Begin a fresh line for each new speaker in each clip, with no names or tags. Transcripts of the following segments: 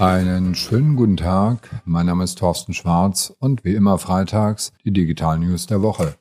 Einen schönen guten Tag. Mein Name ist Thorsten Schwarz und wie immer freitags die Digital News der Woche.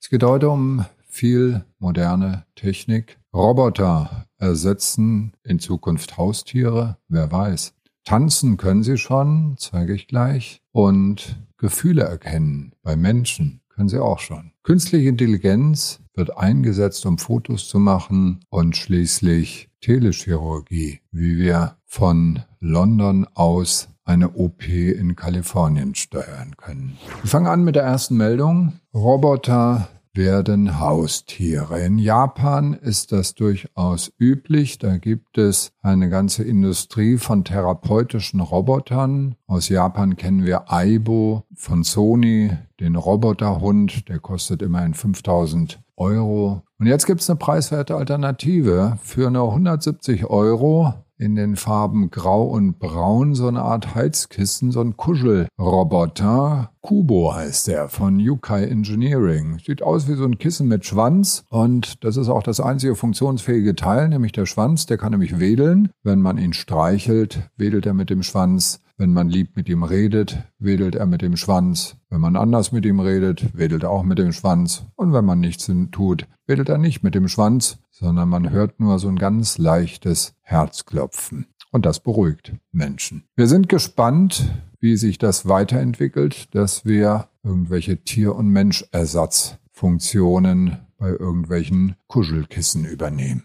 Es geht heute um viel moderne Technik. Roboter ersetzen in Zukunft Haustiere, wer weiß. Tanzen können sie schon, zeige ich gleich. Und Gefühle erkennen bei Menschen können sie auch schon. Künstliche Intelligenz wird eingesetzt, um Fotos zu machen und schließlich Telechirurgie, wie wir von London aus eine OP in Kalifornien steuern können. Wir fangen an mit der ersten Meldung. Roboter werden Haustiere. In Japan ist das durchaus üblich. Da gibt es eine ganze Industrie von therapeutischen Robotern. Aus Japan kennen wir Aibo von Sony, den Roboterhund. Der kostet immerhin 5000 Euro. Und jetzt gibt es eine preiswerte Alternative. Für nur 170 Euro in den Farben Grau und Braun so eine Art Heizkissen, so ein Kuschelroboter. Kubo heißt der von Yukai Engineering. Sieht aus wie so ein Kissen mit Schwanz und das ist auch das einzige funktionsfähige Teil, nämlich der Schwanz. Der kann nämlich wedeln. Wenn man ihn streichelt, wedelt er mit dem Schwanz. Wenn man lieb mit ihm redet, wedelt er mit dem Schwanz. Wenn man anders mit ihm redet, wedelt er auch mit dem Schwanz. Und wenn man nichts tut, wedelt er nicht mit dem Schwanz, sondern man hört nur so ein ganz leichtes Herzklopfen. Und das beruhigt Menschen. Wir sind gespannt, wie sich das weiterentwickelt, dass wir irgendwelche Tier- und Menschersatzfunktionen bei irgendwelchen Kuschelkissen übernehmen.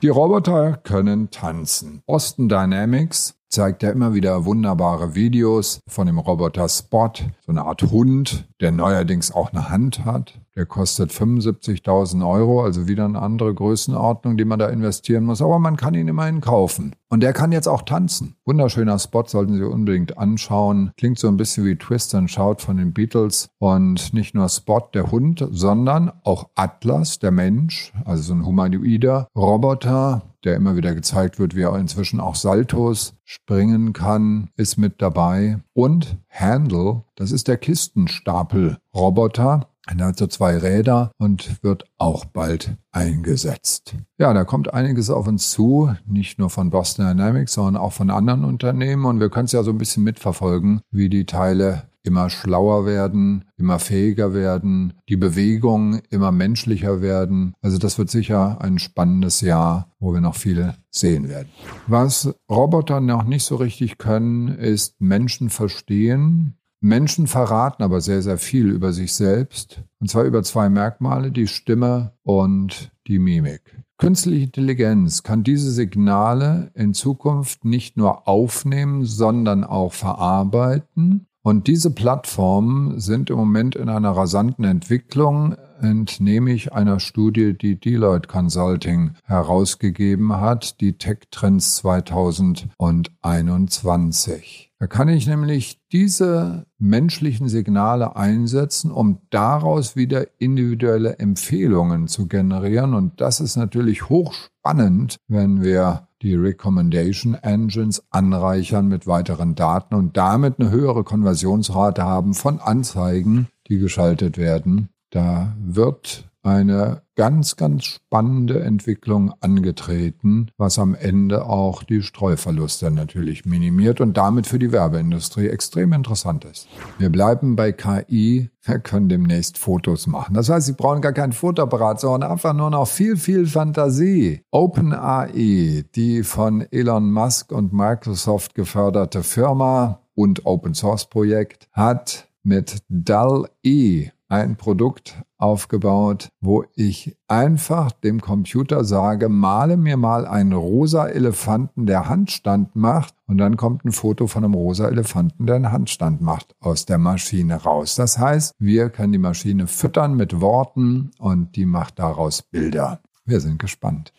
Die Roboter können tanzen. Boston Dynamics zeigt er immer wieder wunderbare Videos von dem Roboter Spot, so eine Art Hund, der neuerdings auch eine Hand hat. Der kostet 75.000 Euro, also wieder eine andere Größenordnung, die man da investieren muss. Aber man kann ihn immerhin kaufen. Und der kann jetzt auch tanzen. Wunderschöner Spot, sollten Sie unbedingt anschauen. Klingt so ein bisschen wie Twist and Shout von den Beatles. Und nicht nur Spot, der Hund, sondern auch Atlas, der Mensch, also so ein humanoider Roboter, der immer wieder gezeigt wird, wie er inzwischen auch Saltos springen kann, ist mit dabei. Und Handle, das ist der Kistenstapel-Roboter. Er hat so zwei Räder und wird auch bald eingesetzt. Ja, da kommt einiges auf uns zu, nicht nur von Boston Dynamics, sondern auch von anderen Unternehmen. Und wir können es ja so ein bisschen mitverfolgen, wie die Teile immer schlauer werden, immer fähiger werden, die Bewegungen immer menschlicher werden. Also das wird sicher ein spannendes Jahr, wo wir noch viele sehen werden. Was Roboter noch nicht so richtig können, ist Menschen verstehen. Menschen verraten aber sehr, sehr viel über sich selbst. Und zwar über zwei Merkmale, die Stimme und die Mimik. Künstliche Intelligenz kann diese Signale in Zukunft nicht nur aufnehmen, sondern auch verarbeiten und diese Plattformen sind im Moment in einer rasanten Entwicklung, entnehme ich einer Studie, die Deloitte Consulting herausgegeben hat, die Tech Trends 2021. Da kann ich nämlich diese menschlichen Signale einsetzen, um daraus wieder individuelle Empfehlungen zu generieren. Und das ist natürlich hochspannend, wenn wir die Recommendation Engines anreichern mit weiteren Daten und damit eine höhere Konversionsrate haben von Anzeigen, die geschaltet werden. Da wird eine ganz, ganz spannende Entwicklung angetreten, was am Ende auch die Streuverluste natürlich minimiert und damit für die Werbeindustrie extrem interessant ist. Wir bleiben bei KI. Wir können demnächst Fotos machen. Das heißt, Sie brauchen gar keinen Fotoapparat, sondern einfach nur noch viel, viel Fantasie. OpenAI, die von Elon Musk und Microsoft geförderte Firma und Open Source Projekt, hat mit DAL-E ein Produkt aufgebaut, wo ich einfach dem Computer sage, male mir mal einen rosa Elefanten, der Handstand macht und dann kommt ein Foto von einem rosa Elefanten, der einen Handstand macht, aus der Maschine raus. Das heißt, wir können die Maschine füttern mit Worten und die macht daraus Bilder. Wir sind gespannt.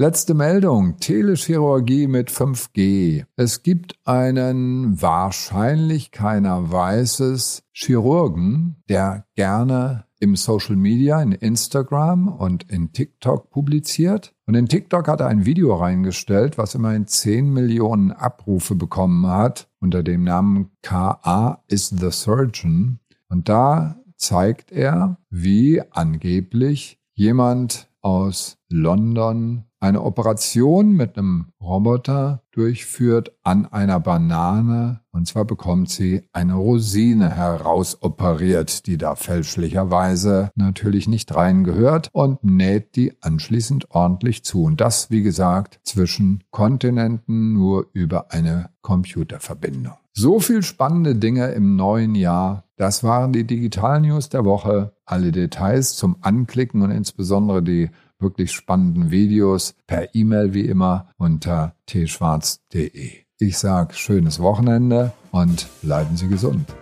Letzte Meldung. Telechirurgie mit 5G. Es gibt einen, wahrscheinlich keiner weiß es, Chirurgen, der gerne im Social Media, in Instagram und in TikTok publiziert. Und in TikTok hat er ein Video reingestellt, was immerhin 10 Millionen Abrufe bekommen hat, unter dem Namen KA is the Surgeon. Und da zeigt er, wie angeblich jemand aus London eine Operation mit einem Roboter durchführt an einer Banane. Und zwar bekommt sie eine Rosine herausoperiert, die da fälschlicherweise natürlich nicht rein gehört und näht die anschließend ordentlich zu. Und das, wie gesagt, zwischen Kontinenten nur über eine Computerverbindung. So viel spannende Dinge im neuen Jahr. Das waren die Digital News der Woche. Alle Details zum Anklicken und insbesondere die wirklich spannenden Videos per E-Mail wie immer unter tschwarz.de. Ich sage schönes Wochenende und bleiben Sie gesund.